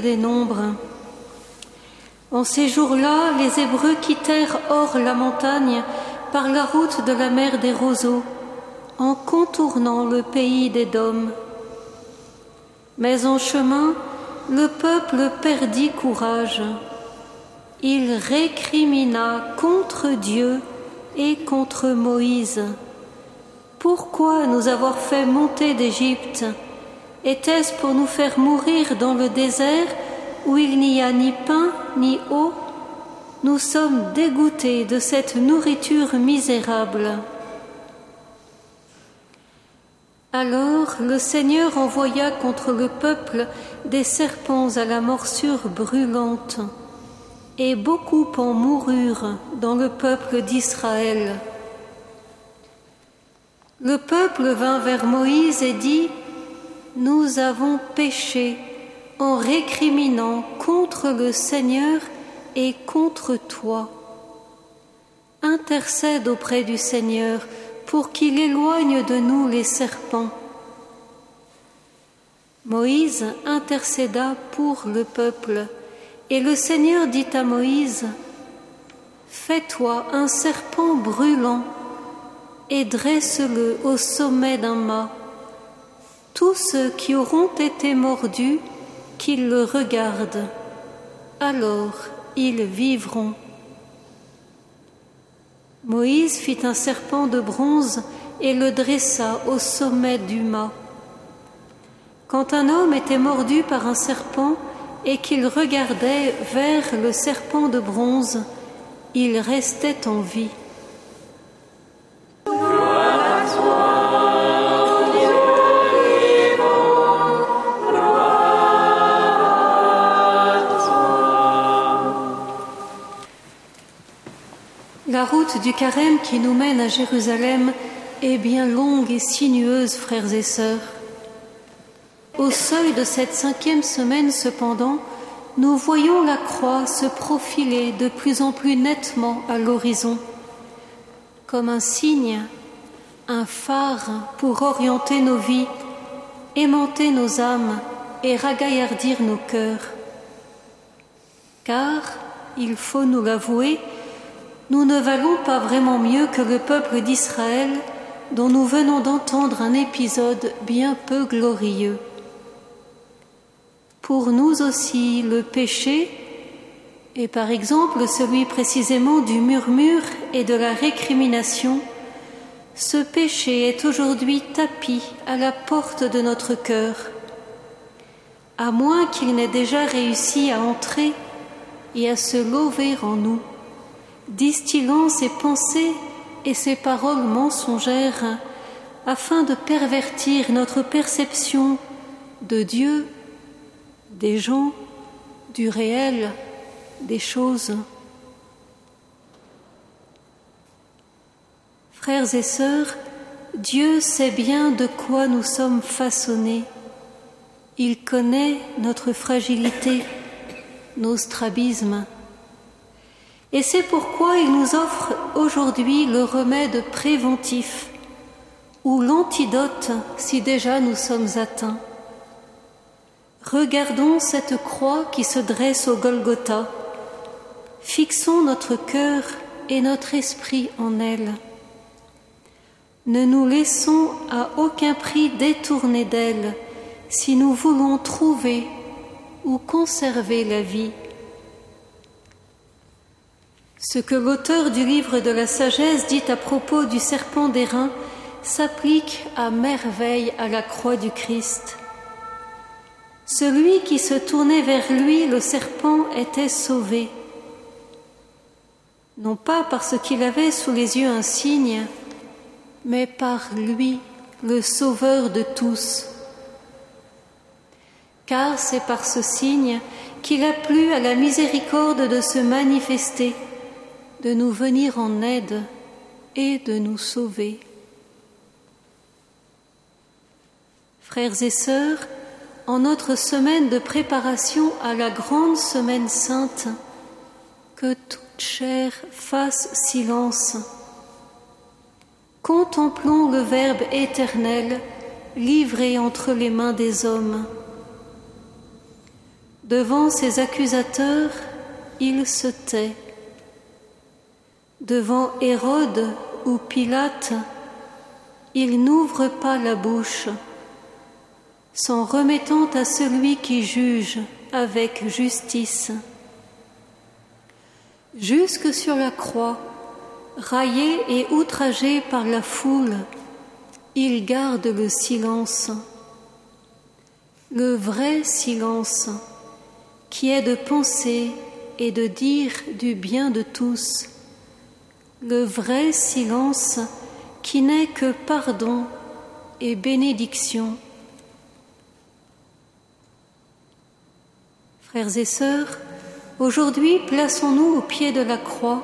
des Nombres. En ces jours-là, les Hébreux quittèrent hors la montagne par la route de la mer des roseaux, en contournant le pays des Dômes. Mais en chemin, le peuple perdit courage. Il récrimina contre Dieu et contre Moïse. Pourquoi nous avoir fait monter d'Égypte Était-ce pour nous faire mourir dans le désert où il n'y a ni pain ni eau? Nous sommes dégoûtés de cette nourriture misérable. Alors le Seigneur envoya contre le peuple des serpents à la morsure brûlante, et beaucoup en moururent dans le peuple d'Israël. Le peuple vint vers Moïse et dit, Nous avons péché en récriminant contre le Seigneur et contre toi. Intercède auprès du Seigneur pour qu'il éloigne de nous les serpents. Moïse intercéda pour le peuple, et le Seigneur dit à Moïse, Fais-toi un serpent brûlant et dresse-le au sommet d'un mât. Tous ceux qui auront été mordus, qu'ils le regardent, alors ils vivront. Moïse fit un serpent de bronze et le dressa au sommet du mât. Quand un homme était mordu par un serpent et qu'il regardait vers le serpent de bronze, il restait en vie. La route du carême qui nous mène à Jérusalem est bien longue et sinueuse, frères et sœurs. Au seuil de cette cinquième semaine, cependant, nous voyons la croix se profiler de plus en plus nettement à l'horizon, comme un signe, un phare pour orienter nos vies, aimanter nos âmes et ragaillardir nos cœurs. Car, il faut nous l'avouer, nous ne valons pas vraiment mieux que le peuple d'Israël dont nous venons d'entendre un épisode bien peu glorieux. Pour nous aussi, le péché, et par exemple celui précisément du murmure et de la récrimination, ce péché est aujourd'hui tapis à la porte de notre cœur. À moins qu'il n'ait déjà réussi à entrer et à se lever en nous, distillant ses pensées et ses paroles mensongères afin de pervertir notre perception de Dieu des gens, du réel, des choses. Frères et sœurs, Dieu sait bien de quoi nous sommes façonnés. Il connaît notre fragilité, nos strabismes. Et c'est pourquoi il nous offre aujourd'hui le remède préventif ou l'antidote si déjà nous sommes atteints. Regardons cette croix qui se dresse au Golgotha. Fixons notre cœur et notre esprit en elle. Ne nous laissons à aucun prix détourner d'elle si nous voulons trouver ou conserver la vie. Ce que l'auteur du livre de la sagesse dit à propos du serpent d'airain s'applique à merveille à la croix du Christ. Celui qui se tournait vers lui, le serpent, était sauvé. Non pas parce qu'il avait sous les yeux un signe, mais par lui, le sauveur de tous. Car c'est par ce signe qu'il a plu à la miséricorde de se manifester, de nous venir en aide et de nous sauver. Frères et sœurs, en notre semaine de préparation à la grande semaine sainte, que toute chair fasse silence. Contemplons le Verbe éternel livré entre les mains des hommes. Devant ses accusateurs, il se tait. Devant Hérode ou Pilate, il n'ouvre pas la bouche, s'en remettant à celui qui juge avec justice. Jusque sur la croix, raillé et outragé par la foule, il garde le silence, le vrai silence qui est de penser et de dire du bien de tous, le vrai silence qui n'est que pardon et bénédiction. Frères et sœurs, aujourd'hui plaçons-nous au pied de la croix,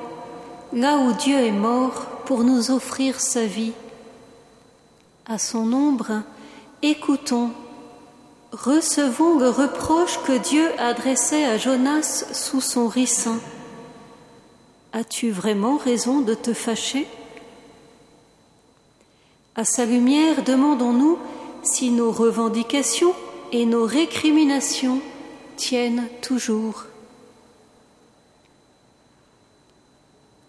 là où Dieu est mort pour nous offrir sa vie. À son ombre, écoutons, recevons le reproche que Dieu adressait à Jonas sous son ricin. As-tu vraiment raison de te fâcher? À sa lumière, demandons-nous si nos revendications et nos récriminations tiennent toujours.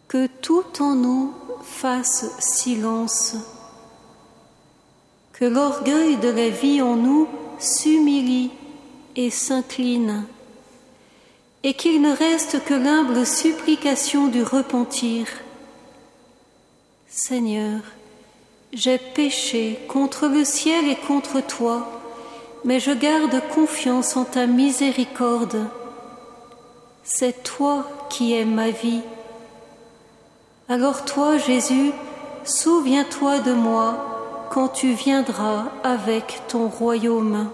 Que tout en nous fasse silence, que l'orgueil de la vie en nous s'humilie et s'incline et qu'il ne reste que l'humble supplication du repentir. Seigneur, j'ai péché contre le ciel et contre toi, mais je garde confiance en ta miséricorde. C'est toi qui es ma vie. Alors toi, Jésus, souviens-toi de moi quand tu viendras avec ton royaume.